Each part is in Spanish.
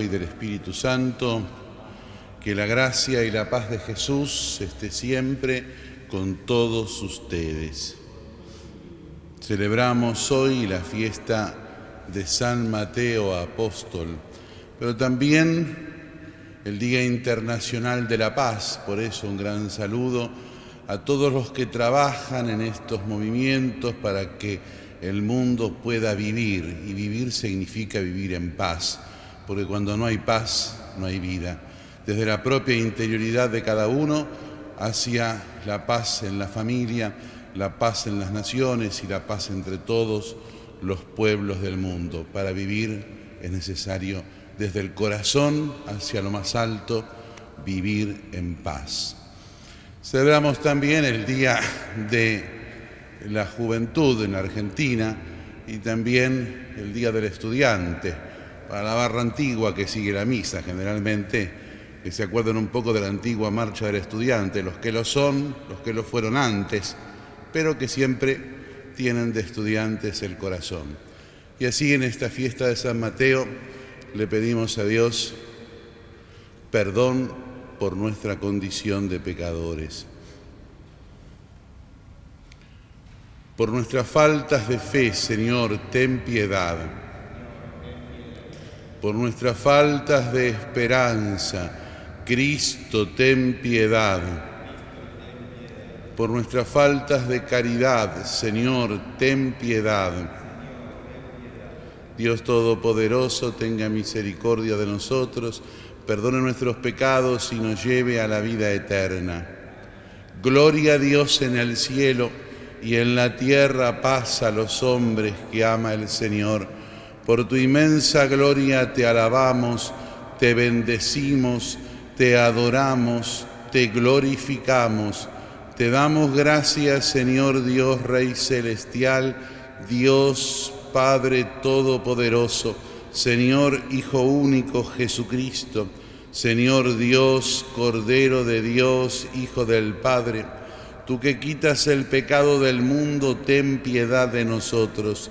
Y del Espíritu Santo, que la gracia y la paz de Jesús esté siempre con todos ustedes. Celebramos hoy la fiesta de San Mateo Apóstol, pero también el Día Internacional de la Paz, por eso un gran saludo a todos los que trabajan en estos movimientos para que el mundo pueda vivir, y vivir significa vivir en paz, porque cuando no hay paz, no hay vida. Desde la propia interioridad de cada uno hacia la paz en la familia, la paz en las naciones y la paz entre todos los pueblos del mundo. Para vivir es necesario desde el corazón hacia lo más alto vivir en paz. Celebramos también el Día de la juventud en Argentina y también el Día del Estudiante, para la barra antigua que sigue la misa generalmente, que se acuerdan un poco de la antigua marcha del estudiante, los que lo son, los que lo fueron antes, pero que siempre tienen de estudiantes el corazón. Y así en esta fiesta de San Mateo le pedimos a Dios perdón por nuestra condición de pecadores. Por nuestras faltas de fe, Señor, ten piedad. Por nuestras faltas de esperanza, Cristo, ten piedad. Por nuestras faltas de caridad, Señor, ten piedad. Dios Todopoderoso, tenga misericordia de nosotros, perdone nuestros pecados y nos lleve a la vida eterna. Gloria a Dios en el cielo y en la tierra paz a los hombres que ama el Señor. Por tu inmensa gloria te alabamos, te bendecimos, te adoramos, te glorificamos. Te damos gracias, Señor Dios Rey Celestial, Dios Padre Todopoderoso, Señor Hijo Único Jesucristo, Señor Dios, Cordero de Dios, Hijo del Padre Tú que quitas el pecado del mundo, ten piedad de nosotros.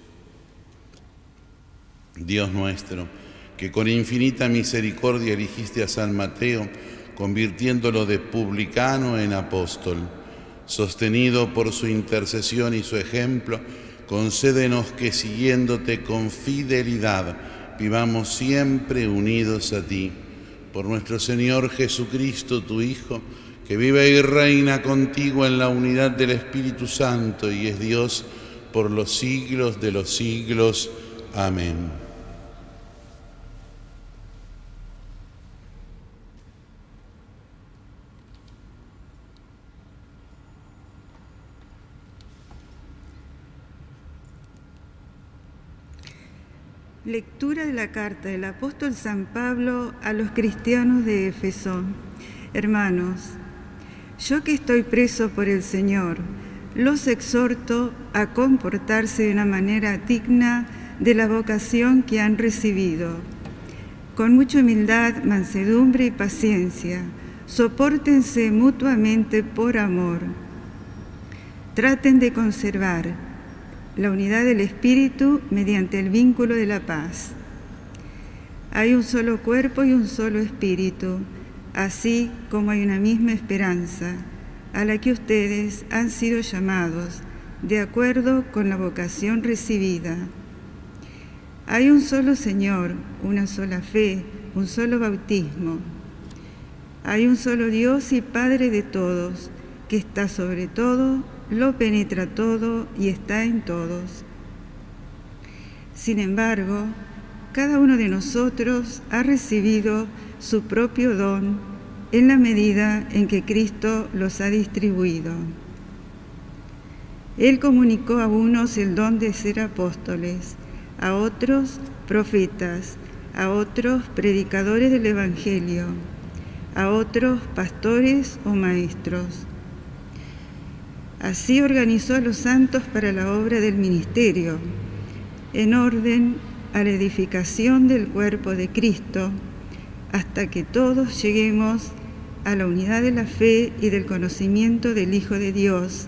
Dios nuestro, que con infinita misericordia eligiste a San Mateo, convirtiéndolo de publicano en apóstol, sostenido por su intercesión y su ejemplo, concédenos que siguiéndote con fidelidad vivamos siempre unidos a ti. Por nuestro Señor Jesucristo, tu Hijo, que vive y reina contigo en la unidad del Espíritu Santo y es Dios, por los siglos de los siglos. Amén. Lectura de la carta del apóstol San Pablo a los cristianos de Éfeso. Hermanos, yo que estoy preso por el Señor, los exhorto a comportarse de una manera digna de la vocación que han recibido. Con mucha humildad, mansedumbre y paciencia, soportense mutuamente por amor. Traten de conservar la unidad del Espíritu mediante el vínculo de la paz. Hay un solo cuerpo y un solo Espíritu, así como hay una misma esperanza a la que ustedes han sido llamados de acuerdo con la vocación recibida. Hay un solo Señor, una sola fe, un solo bautismo. Hay un solo Dios y Padre de todos, que está sobre todo, lo penetra todo y está en todos. Sin embargo, cada uno de nosotros ha recibido su propio don en la medida en que Cristo los ha distribuido. Él comunicó a unos el don de ser apóstoles, a otros profetas, a otros predicadores del Evangelio, a otros pastores o maestros. Así organizó a los santos para la obra del ministerio, en orden a la edificación del cuerpo de Cristo, hasta que todos lleguemos a la unidad de la fe y del conocimiento del Hijo de Dios,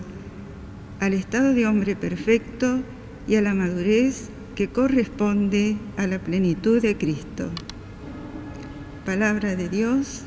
al estado de hombre perfecto y a la madurez que corresponde a la plenitud de Cristo. Palabra de Dios.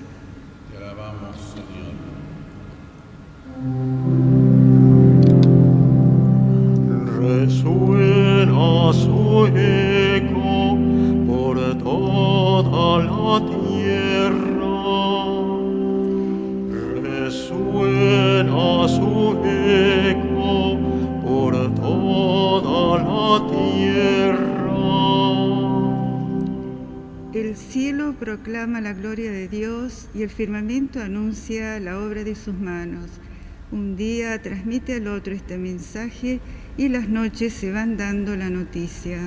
Proclama la gloria de Dios y el firmamento anuncia la obra de sus manos. Un día transmite al otro este mensaje y las noches se van dando la noticia.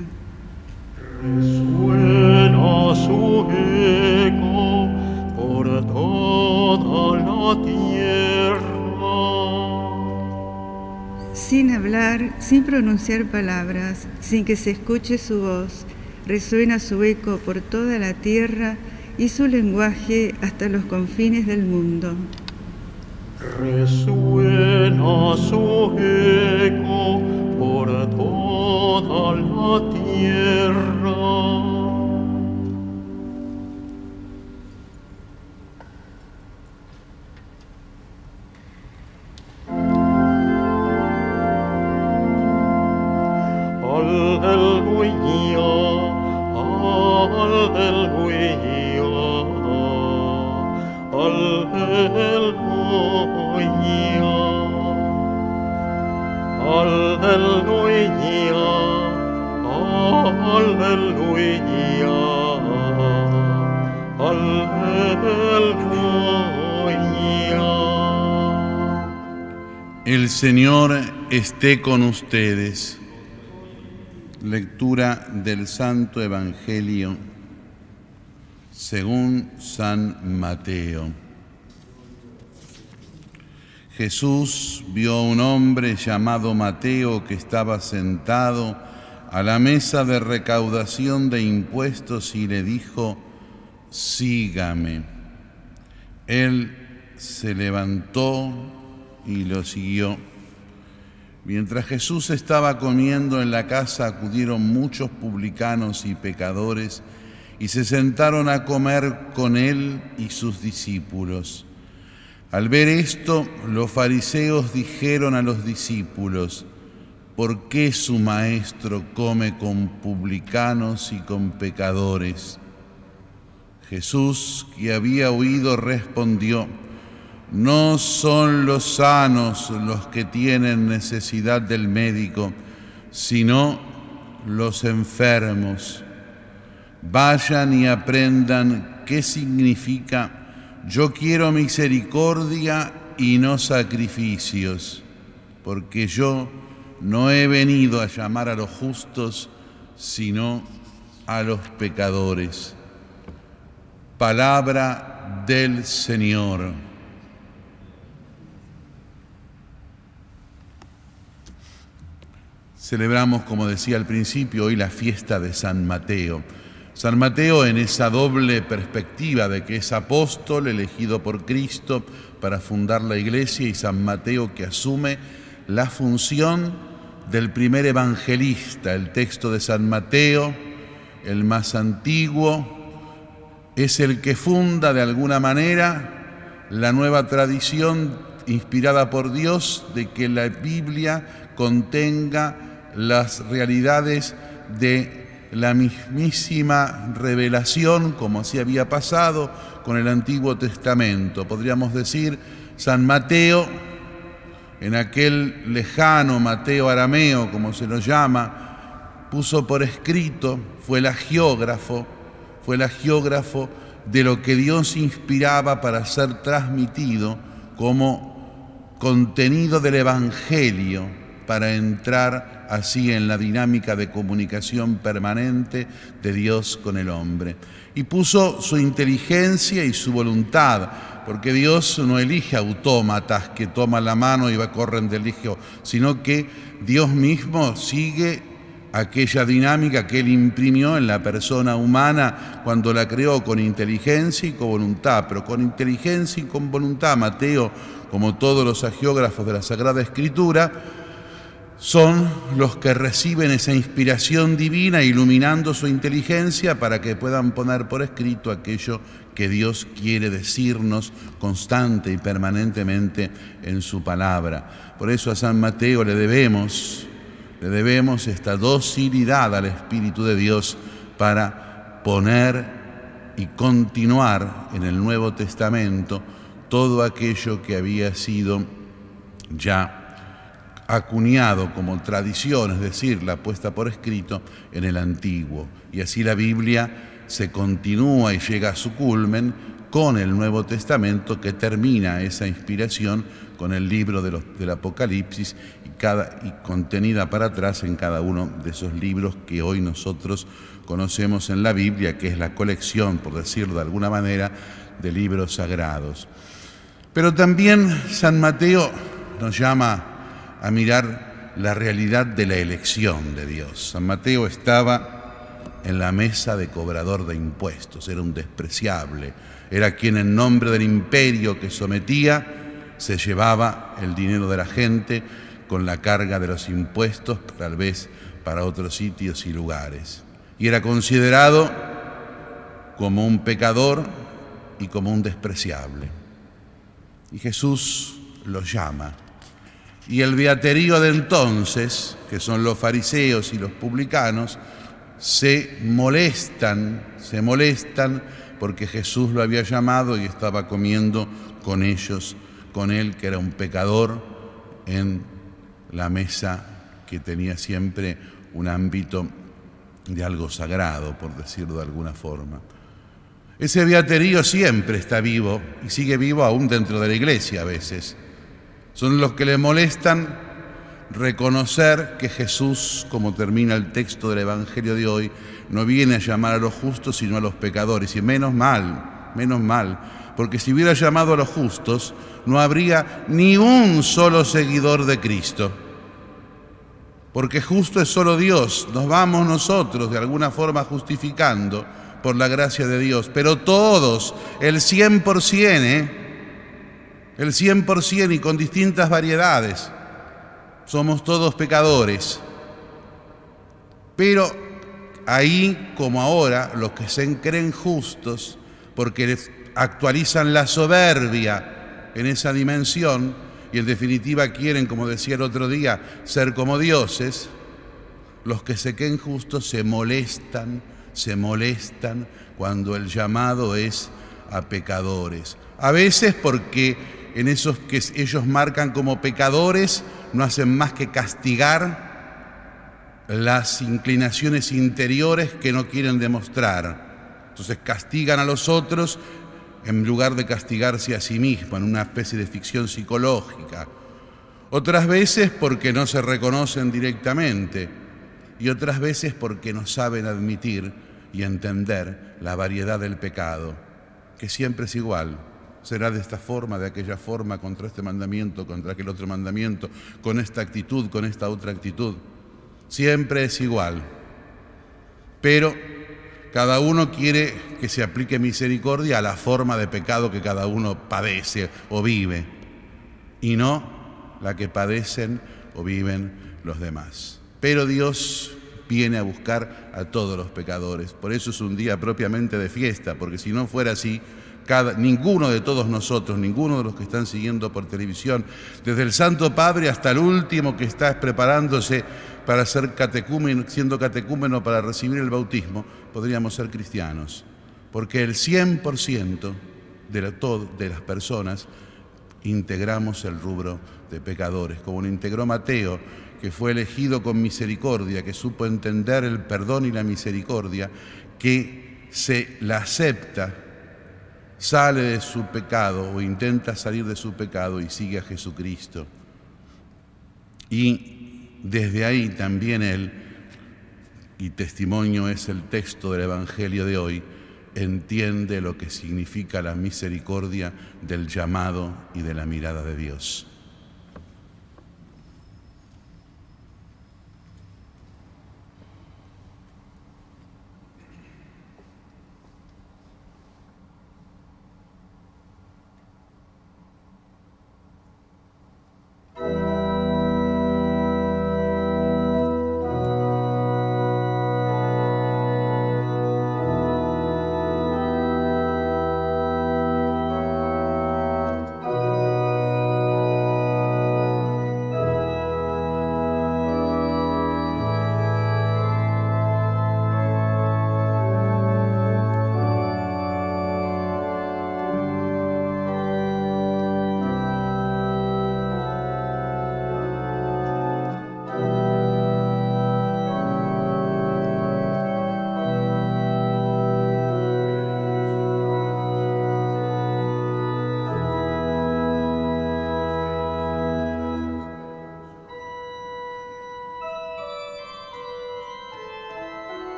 Resuena su eco por toda la tierra. Sin hablar, sin pronunciar palabras, sin que se escuche su voz, resuena su eco por toda la tierra y su lenguaje hasta los confines del mundo. Resuena su eco por toda la tierra. El Señor esté con ustedes. Lectura del Santo Evangelio según San Mateo. Jesús vio a un hombre llamado Mateo que estaba sentado a la mesa de recaudación de impuestos y le dijo, sígame. Él se levantó y lo siguió. Mientras Jesús estaba comiendo en la casa, acudieron muchos publicanos y pecadores y se sentaron a comer con él y sus discípulos. Al ver esto, los fariseos dijeron a los discípulos, ¿por qué su maestro come con publicanos y con pecadores? Jesús, que había oído, respondió, no son los sanos los que tienen necesidad del médico, sino los enfermos. Vayan y aprendan qué significa yo quiero misericordia y no sacrificios, porque yo no he venido a llamar a los justos, sino a los pecadores. Palabra del Señor. Celebramos, como decía al principio, hoy la fiesta de San Mateo. San Mateo en esa doble perspectiva de que es apóstol elegido por Cristo para fundar la iglesia y San Mateo que asume la función del primer evangelista. El texto de San Mateo, el más antiguo, es el que funda de alguna manera la nueva tradición inspirada por Dios de que la Biblia contenga las realidades de la mismísima revelación, como así había pasado con el Antiguo Testamento. Podríamos decir, San Mateo en aquel lejano Mateo arameo, como se lo llama, puso por escrito, fue el agiógrafo, fue el agiógrafo de lo que Dios inspiraba para ser transmitido como contenido del Evangelio, para entrar así en la dinámica de comunicación permanente de Dios con el hombre. Y puso su inteligencia y su voluntad, porque Dios no elige autómatas que toman la mano y va, corren del hijo, sino que Dios mismo sigue aquella dinámica que Él imprimió en la persona humana cuando la creó con inteligencia y con voluntad, pero con inteligencia y con voluntad, Mateo, como todos los agiógrafos de la Sagrada Escritura, son los que reciben esa inspiración divina iluminando su inteligencia para que puedan poner por escrito aquello que Dios quiere decirnos constante y permanentemente en su palabra. Por eso a San Mateo le debemos, le debemos esta docilidad al Espíritu de Dios para poner y continuar en el Nuevo Testamento todo aquello que había sido ya acuñado como tradición, es decir, la puesta por escrito en el antiguo. Y así la Biblia se continúa y llega a su culmen con el Nuevo Testamento que termina esa inspiración con el libro de los, del Apocalipsis y, cada, y contenida para atrás en cada uno de esos libros que hoy nosotros conocemos en la Biblia, que es la colección, por decirlo de alguna manera, de libros sagrados. Pero también San Mateo nos llama a mirar la realidad de la elección de Dios. San Mateo estaba en la mesa de cobrador de impuestos, era un despreciable, era quien en nombre del imperio que sometía se llevaba el dinero de la gente con la carga de los impuestos, tal vez para otros sitios y lugares. Y era considerado como un pecador y como un despreciable. Y Jesús lo llama y el beaterío de entonces, que son los fariseos y los publicanos, se molestan, se molestan porque Jesús lo había llamado y estaba comiendo con ellos, con él que era un pecador, en la mesa que tenía siempre un ámbito de algo sagrado, por decirlo de alguna forma. Ese beaterío siempre está vivo y sigue vivo aún dentro de la iglesia a veces. Son los que le molestan reconocer que Jesús, como termina el texto del Evangelio de hoy, no viene a llamar a los justos sino a los pecadores. Y menos mal, menos mal, porque si hubiera llamado a los justos, no habría ni un solo seguidor de Cristo. Porque justo es solo Dios, nos vamos nosotros de alguna forma justificando por la gracia de Dios, pero todos, el 100%, ¿eh? El 100% y con distintas variedades. Somos todos pecadores. Pero ahí como ahora, los que se creen justos, porque actualizan la soberbia en esa dimensión y en definitiva quieren, como decía el otro día, ser como dioses, los que se creen justos se molestan, se molestan cuando el llamado es a pecadores. A veces porque en esos que ellos marcan como pecadores, no hacen más que castigar las inclinaciones interiores que no quieren demostrar. Entonces castigan a los otros en lugar de castigarse a sí mismos, en una especie de ficción psicológica. Otras veces porque no se reconocen directamente y otras veces porque no saben admitir y entender la variedad del pecado, que siempre es igual será de esta forma, de aquella forma, contra este mandamiento, contra aquel otro mandamiento, con esta actitud, con esta otra actitud. Siempre es igual. Pero cada uno quiere que se aplique misericordia a la forma de pecado que cada uno padece o vive, y no la que padecen o viven los demás. Pero Dios viene a buscar a todos los pecadores. Por eso es un día propiamente de fiesta, porque si no fuera así, ninguno de todos nosotros, ninguno de los que están siguiendo por televisión, desde el Santo Padre hasta el último que está preparándose para ser catecúmeno, siendo catecúmeno para recibir el bautismo, podríamos ser cristianos. Porque el 100% de, de las personas integramos el rubro de pecadores, como lo integró Mateo, que fue elegido con misericordia, que supo entender el perdón y la misericordia, que se la acepta, sale de su pecado o intenta salir de su pecado y sigue a Jesucristo. Y desde ahí también él, y testimonio es el texto del Evangelio de hoy, entiende lo que significa la misericordia del llamado y de la mirada de Dios.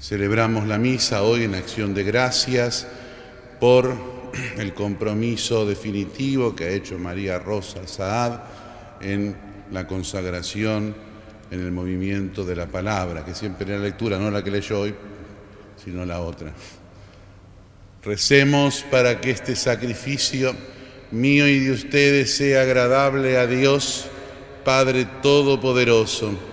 Celebramos la misa hoy en acción de gracias por el compromiso definitivo que ha hecho María Rosa Saad en la consagración en el movimiento de la palabra, que siempre en la lectura, no la que leyó hoy, sino la otra. Recemos para que este sacrificio mío y de ustedes sea agradable a Dios, Padre Todopoderoso.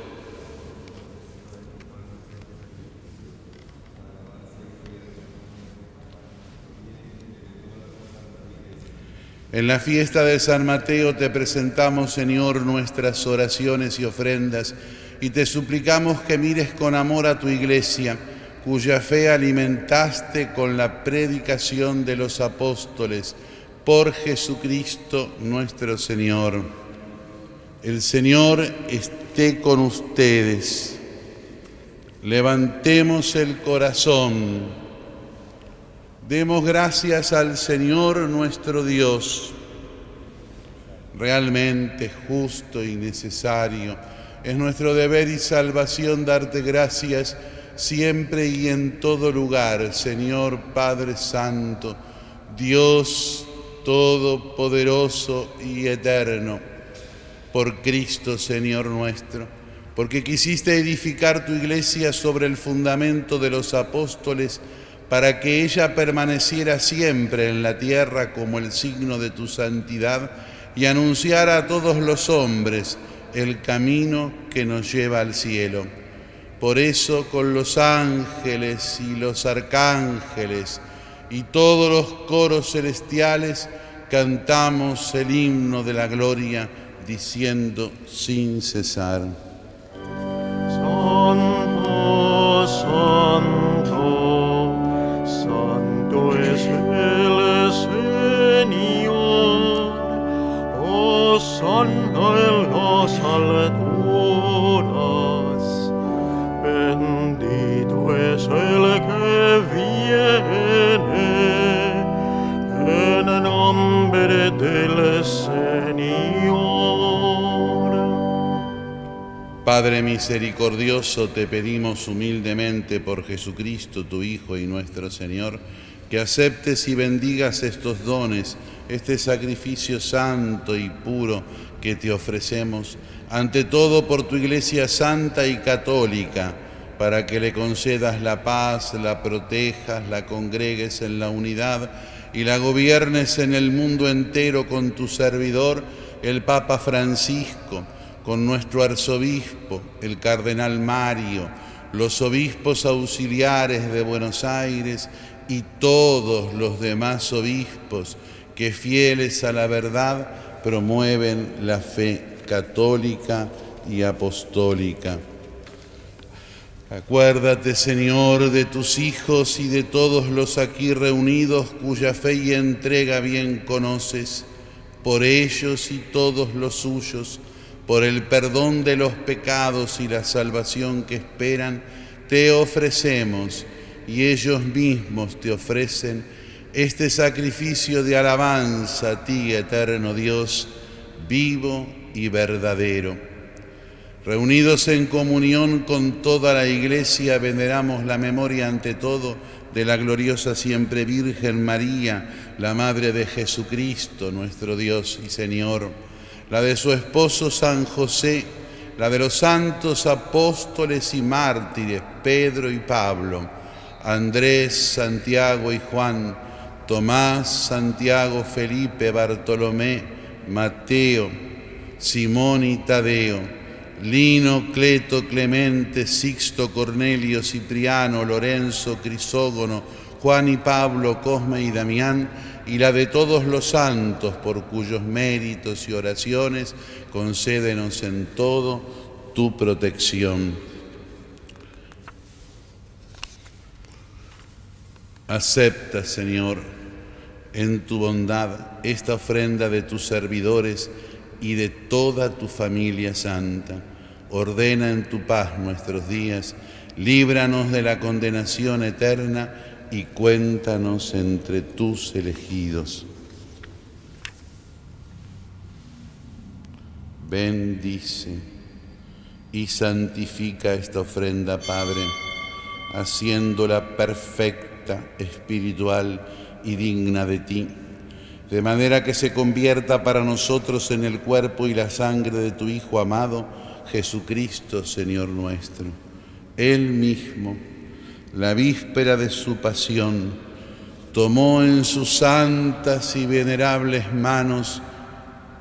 En la fiesta de San Mateo te presentamos, Señor, nuestras oraciones y ofrendas y te suplicamos que mires con amor a tu iglesia, cuya fe alimentaste con la predicación de los apóstoles, por Jesucristo nuestro Señor. El Señor esté con ustedes. Levantemos el corazón. Demos gracias al Señor nuestro Dios. Realmente justo y necesario es nuestro deber y salvación darte gracias siempre y en todo lugar, Señor Padre Santo, Dios Todopoderoso y Eterno, por Cristo Señor nuestro, porque quisiste edificar tu iglesia sobre el fundamento de los apóstoles, para que ella permaneciera siempre en la tierra como el signo de tu santidad y anunciara a todos los hombres el camino que nos lleva al cielo. Por eso con los ángeles y los arcángeles y todos los coros celestiales cantamos el himno de la gloria diciendo sin cesar. Misericordioso, te pedimos humildemente por Jesucristo, tu Hijo y nuestro Señor, que aceptes y bendigas estos dones, este sacrificio santo y puro que te ofrecemos, ante todo por tu Iglesia santa y católica, para que le concedas la paz, la protejas, la congregues en la unidad y la gobiernes en el mundo entero con tu servidor, el Papa Francisco, con nuestro arzobispo, el cardenal Mario, los obispos auxiliares de Buenos Aires y todos los demás obispos que fieles a la verdad promueven la fe católica y apostólica. Acuérdate, Señor, de tus hijos y de todos los aquí reunidos cuya fe y entrega bien conoces, por ellos y todos los suyos, por el perdón de los pecados y la salvación que esperan, te ofrecemos y ellos mismos te ofrecen este sacrificio de alabanza a ti, eterno Dios, vivo y verdadero. Reunidos en comunión con toda la Iglesia, veneramos la memoria ante todo de la gloriosa siempre Virgen María, la Madre de Jesucristo, nuestro Dios y Señor, la de su esposo San José, la de los santos apóstoles y mártires, Pedro y Pablo, Andrés, Santiago y Juan, Tomás, Santiago, Felipe, Bartolomé, Mateo, Simón y Tadeo, Lino, Cleto, Clemente, Sixto, Cornelio, Cipriano, Lorenzo, Crisógono, Juan y Pablo, Cosme y Damián, y la de todos los santos por cuyos méritos y oraciones concédenos en todo tu protección. Acepta, Señor, en tu bondad esta ofrenda de tus servidores, y de toda tu familia santa. Ordena en tu paz nuestros días, líbranos de la condenación eterna y cuéntanos entre tus elegidos. Bendice y santifica esta ofrenda, Padre, haciéndola perfecta, espiritual y digna de ti de manera que se convierta para nosotros en el cuerpo y la sangre de tu Hijo amado, Jesucristo, Señor nuestro. Él mismo, la víspera de su pasión, tomó en sus santas y venerables manos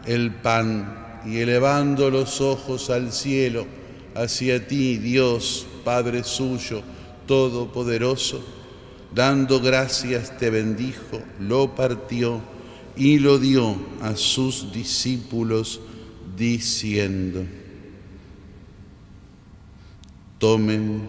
el pan y elevando los ojos al cielo, hacia ti, Dios, Padre suyo, Todopoderoso, dando gracias te bendijo, lo partió, y lo dio a sus discípulos diciendo, tomen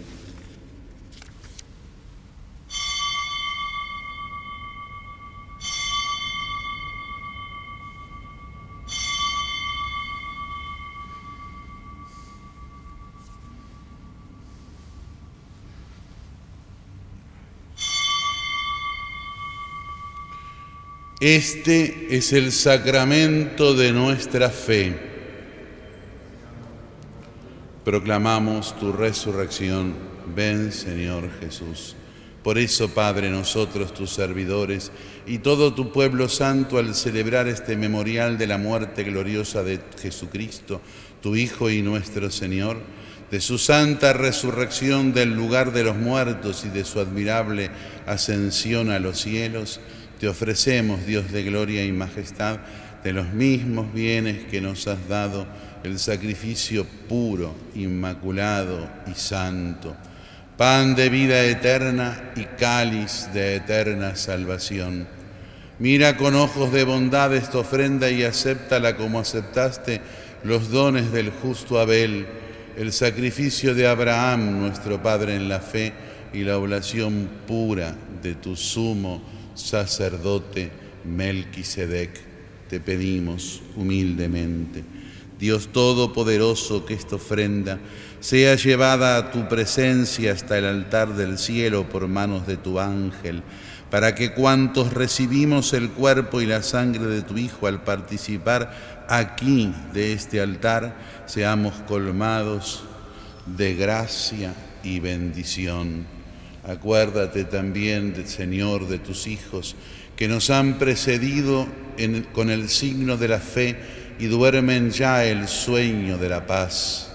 Este es el sacramento de nuestra fe. Proclamamos tu resurrección. Ven, Señor Jesús. Por eso, Padre, nosotros, tus servidores, y todo tu pueblo santo, al celebrar este memorial de la muerte gloriosa de Jesucristo, tu Hijo y nuestro Señor, de su santa resurrección del lugar de los muertos y de su admirable ascensión a los cielos, te ofrecemos, Dios de gloria y majestad, de los mismos bienes que nos has dado, el sacrificio puro, inmaculado y santo pan de vida eterna y cáliz de eterna salvación. Mira con ojos de bondad esta ofrenda y acéptala como aceptaste los dones del justo Abel, el sacrificio de Abraham, nuestro Padre en la fe, y la oblación pura de tu sumo sacerdote Melquisedec. Te pedimos humildemente. Dios Todopoderoso, que esta ofrenda sea llevada a tu presencia hasta el altar del cielo por manos de tu ángel, para que cuantos recibimos el cuerpo y la sangre de tu Hijo al participar aquí de este altar, seamos colmados de gracia y bendición. Acuérdate también, Señor, de tus hijos que nos han precedido con el signo de la fe y duermen ya el sueño de la paz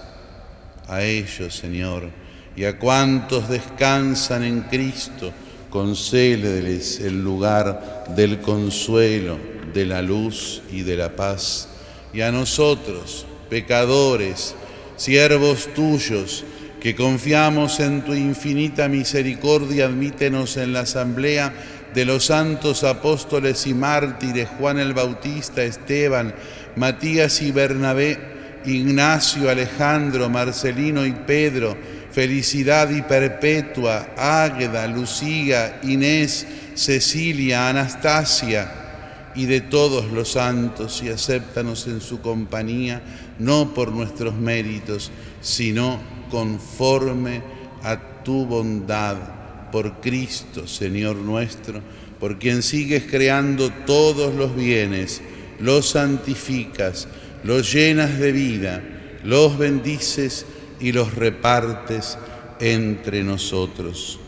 a ellos, Señor, y a cuantos descansan en Cristo, concédeles el lugar del consuelo, de la luz y de la paz. Y a nosotros, pecadores, siervos tuyos, que confiamos en tu infinita misericordia, admítenos en la asamblea de los santos apóstoles y mártires Juan el Bautista, Esteban, Matías y Bernabé, Ignacio, Alejandro, Marcelino y Pedro, Felicidad y Perpetua, Águeda, Lucía, Inés, Cecilia, Anastasia y de todos los santos y acéptanos en su compañía, no por nuestros méritos, sino conforme a tu bondad, por Cristo, Señor nuestro, por quien sigues creando todos los bienes, los santificas, los llenas de vida, los bendices y los repartes entre nosotros.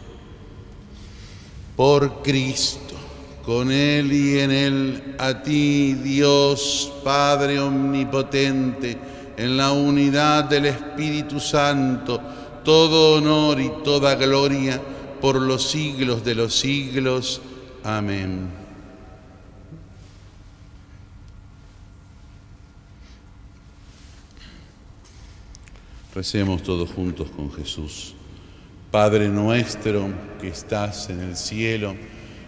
Por Cristo, con Él y en Él, a ti, Dios Padre Omnipotente, en la unidad del Espíritu Santo, todo honor y toda gloria por los siglos de los siglos. Amén. Recemos todos juntos con Jesús. Padre nuestro que estás en el cielo,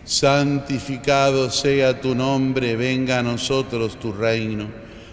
santificado sea tu nombre, venga a nosotros tu reino.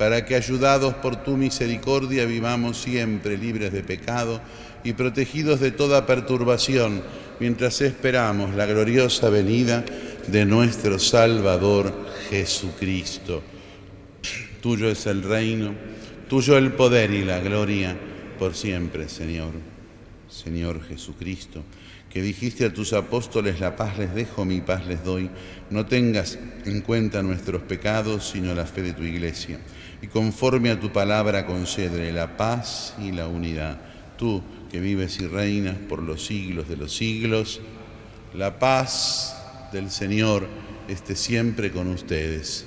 para que, ayudados por tu misericordia, vivamos siempre libres de pecado y protegidos de toda perturbación, mientras esperamos la gloriosa venida de nuestro Salvador Jesucristo. Tuyo es el reino, tuyo el poder y la gloria por siempre, Señor. Señor Jesucristo que dijiste a tus apóstoles, la paz les dejo, mi paz les doy, no tengas en cuenta nuestros pecados, sino la fe de tu iglesia. Y conforme a tu palabra concede la paz y la unidad. Tú que vives y reinas por los siglos de los siglos, la paz del Señor esté siempre con ustedes.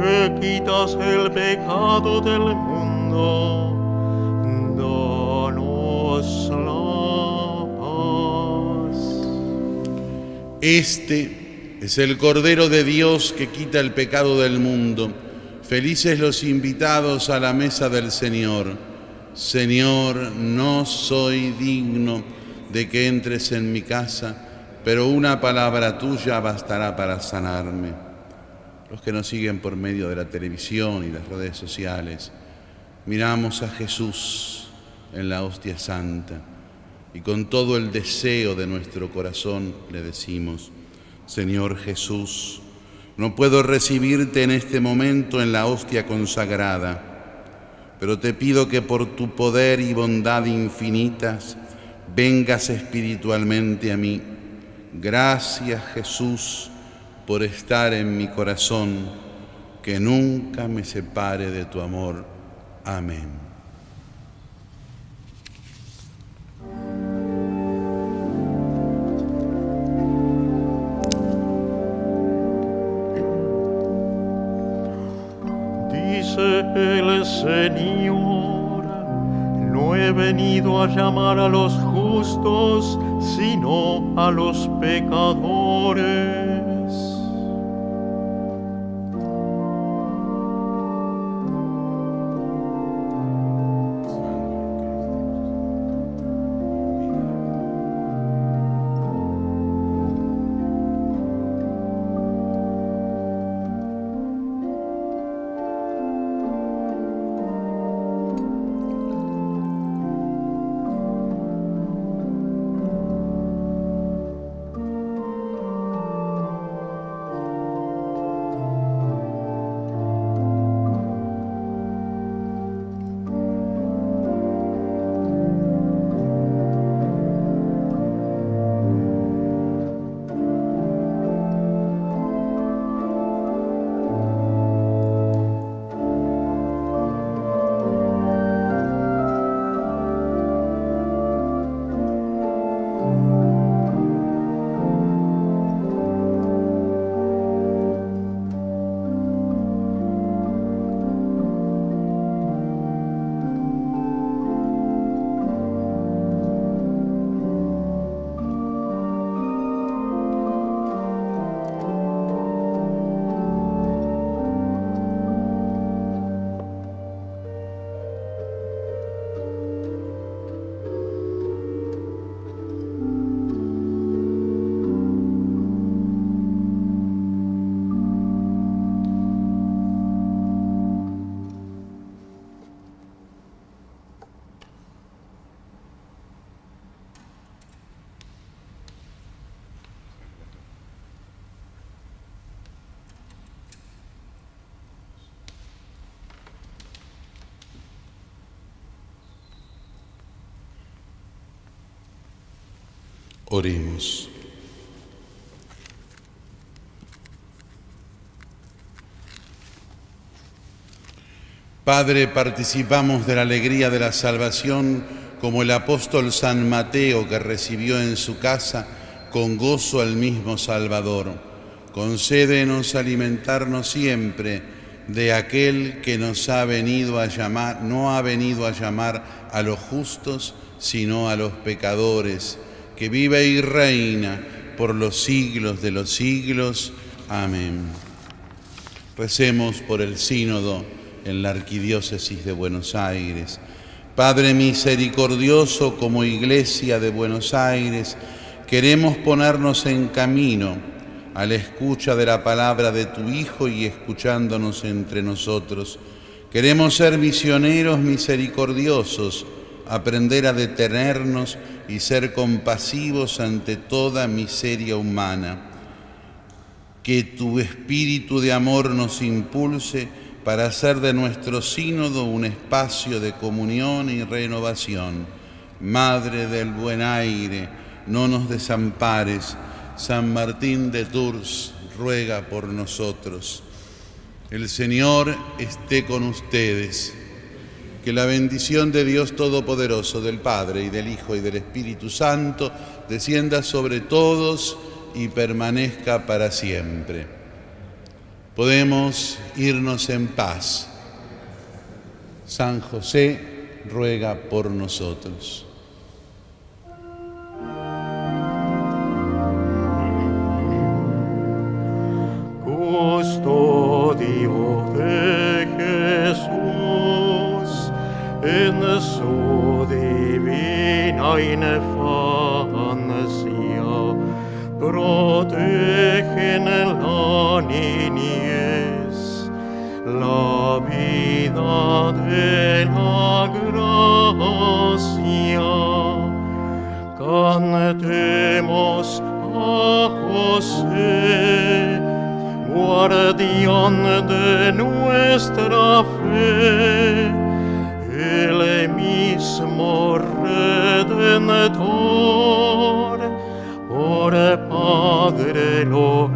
que quitas el pecado del mundo, danos la paz. Este es el Cordero de Dios que quita el pecado del mundo. Felices los invitados a la mesa del Señor. Señor, no soy digno de que entres en mi casa, pero una palabra tuya bastará para sanarme. Los que nos siguen por medio de la televisión y las redes sociales, miramos a Jesús en la hostia santa y con todo el deseo de nuestro corazón le decimos, Señor Jesús, no puedo recibirte en este momento en la hostia consagrada, pero te pido que por tu poder y bondad infinitas vengas espiritualmente a mí. Gracias Jesús por estar en mi corazón, que nunca me separe de tu amor. Amén. el Señor, no he venido a llamar a los justos, sino a los pecadores. Oremos. Padre, participamos de la alegría de la salvación como el apóstol San Mateo que recibió en su casa con gozo al mismo Salvador. Concédenos alimentarnos siempre de aquel que nos ha venido a llamar, no ha venido a llamar a los justos, sino a los pecadores que vive y reina por los siglos de los siglos. Amén. Recemos por el sínodo en la Arquidiócesis de Buenos Aires. Padre misericordioso, como Iglesia de Buenos Aires, queremos ponernos en camino a la escucha de la palabra de tu Hijo y escuchándonos entre nosotros. Queremos ser misioneros misericordiosos, aprender a detenernos y ser compasivos ante toda miseria humana. Que tu espíritu de amor nos impulse para hacer de nuestro sínodo un espacio de comunión y renovación. Madre del buen aire, no nos desampares. San Martín de Tours ruega por nosotros. El Señor esté con ustedes que la bendición de Dios Todopoderoso, del Padre y del Hijo y del Espíritu Santo, descienda sobre todos y permanezca para siempre. Podemos irnos en paz. San José ruega por nosotros. Custodio de divina infancia protegen la niñez, la vida de la gracia. Cantemos a José, guardián de nuestra fe, prometor, ore Padre lo